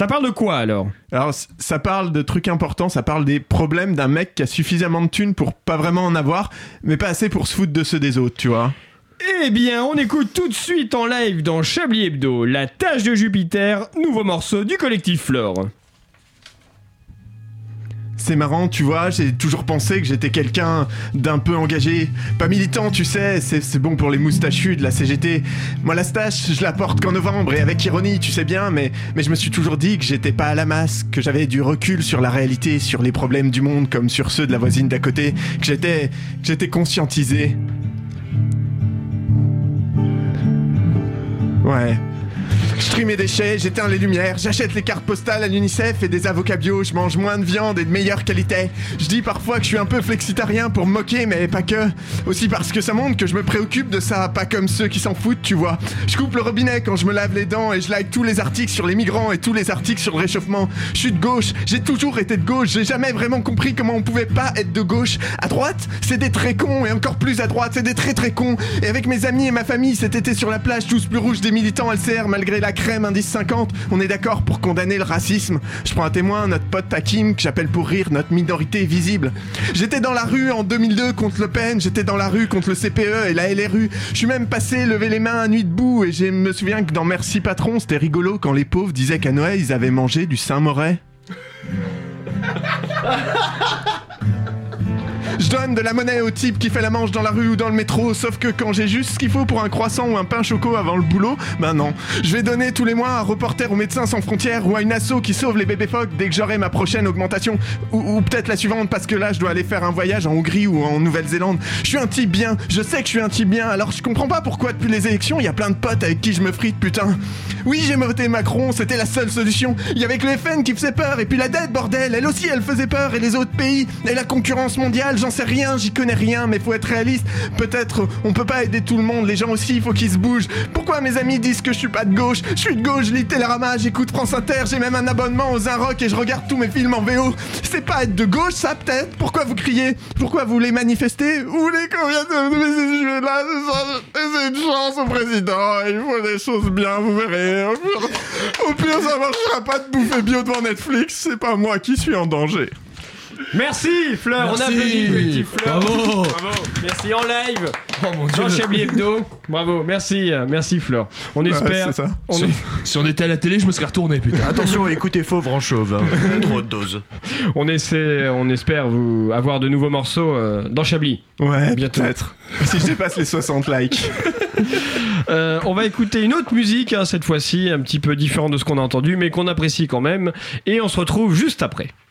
Ça parle de quoi alors Alors, ça parle de trucs importants, ça parle des problèmes d'un mec qui a suffisamment de thunes pour pas vraiment en avoir, mais pas assez pour se foutre de ceux des autres, tu vois. Eh bien, on écoute tout de suite en live dans Chablis Hebdo, La tâche de Jupiter, nouveau morceau du collectif Flore. C'est marrant, tu vois, j'ai toujours pensé que j'étais quelqu'un d'un peu engagé. Pas militant, tu sais, c'est bon pour les moustachus de la CGT. Moi, la stache, je la porte qu'en novembre et avec ironie, tu sais bien, mais, mais je me suis toujours dit que j'étais pas à la masse, que j'avais du recul sur la réalité, sur les problèmes du monde comme sur ceux de la voisine d'à côté, que j'étais, que j'étais conscientisé. Ouais. Je trie mes déchets, j'éteins les lumières, j'achète les cartes postales à l'UNICEF et des avocats bio, je mange moins de viande et de meilleure qualité. Je dis parfois que je suis un peu flexitarien pour me moquer, mais pas que. Aussi parce que ça montre que je me préoccupe de ça, pas comme ceux qui s'en foutent, tu vois. Je coupe le robinet quand je me lave les dents et je like tous les articles sur les migrants et tous les articles sur le réchauffement. Je suis de gauche, j'ai toujours été de gauche, j'ai jamais vraiment compris comment on pouvait pas être de gauche. À droite, c'est des très cons et encore plus à droite, c'est des très très cons. Et avec mes amis et ma famille cet été sur la plage, tous plus rouges des militants LCR malgré la crème indice 50, on est d'accord pour condamner le racisme. Je prends un témoin, notre pote Takim, que j'appelle pour rire notre minorité visible. J'étais dans la rue en 2002 contre Le Pen, j'étais dans la rue contre le CPE et la LRU. Je suis même passé lever les mains à nuit debout et je me souviens que dans Merci Patron, c'était rigolo quand les pauvres disaient qu'à Noël ils avaient mangé du Saint-Moret. Je donne de la monnaie au type qui fait la manche dans la rue ou dans le métro, sauf que quand j'ai juste ce qu'il faut pour un croissant ou un pain choco avant le boulot, ben non. Je vais donner tous les mois à un reporter ou médecin sans frontières ou à une asso qui sauve les bébés phoques dès que j'aurai ma prochaine augmentation. Ou, ou peut-être la suivante parce que là je dois aller faire un voyage en Hongrie ou en Nouvelle-Zélande. Je suis un type bien, je sais que je suis un type bien, alors je comprends pas pourquoi depuis les élections il y a plein de potes avec qui je me frite putain. Oui j'ai voté Macron, c'était la seule solution. Il y avait que le FN qui faisait peur et puis la dette bordel, elle aussi elle faisait peur et les autres pays et la concurrence mondiale, j'en sais rien, j'y connais rien, mais faut être réaliste. Peut-être on peut pas aider tout le monde, les gens aussi, il faut qu'ils se bougent. Pourquoi mes amis disent que je suis pas de gauche? Je suis de gauche, je lis Télérama, j'écoute France Inter, j'ai même un abonnement aux Rock et je regarde tous mes films en VO. C'est pas être de gauche, ça peut-être? Pourquoi vous criez? Pourquoi vous voulez manifester Vous voulez vienne de là, c'est une chance au président, il faut des choses bien, vous verrez. Au pire ça marchera pas de bouffer bio devant Netflix, c'est pas moi qui suis en danger. Merci Fleur, on Merci. applaudit le collectif Fleur. Bravo. Bravo. Merci en live Oh mon dieu. dans Chablis Hebdo. Bravo, merci, euh, merci Fleur. On espère. c'est ça. on si on était à la télé, je me serais retourné, putain. Attention, écoutez Fauve en chauve. hein. Trop de doses. On essaie, on espère vous avoir de nouveaux morceaux euh, dans Chablis. Ouais, Bientôt. peut-être. Si je dépasse les 60 likes. Euh, on va écouter une autre musique hein, cette fois-ci, un petit peu différente de ce qu'on a entendu, mais qu'on apprécie quand même. Et on se retrouve juste après.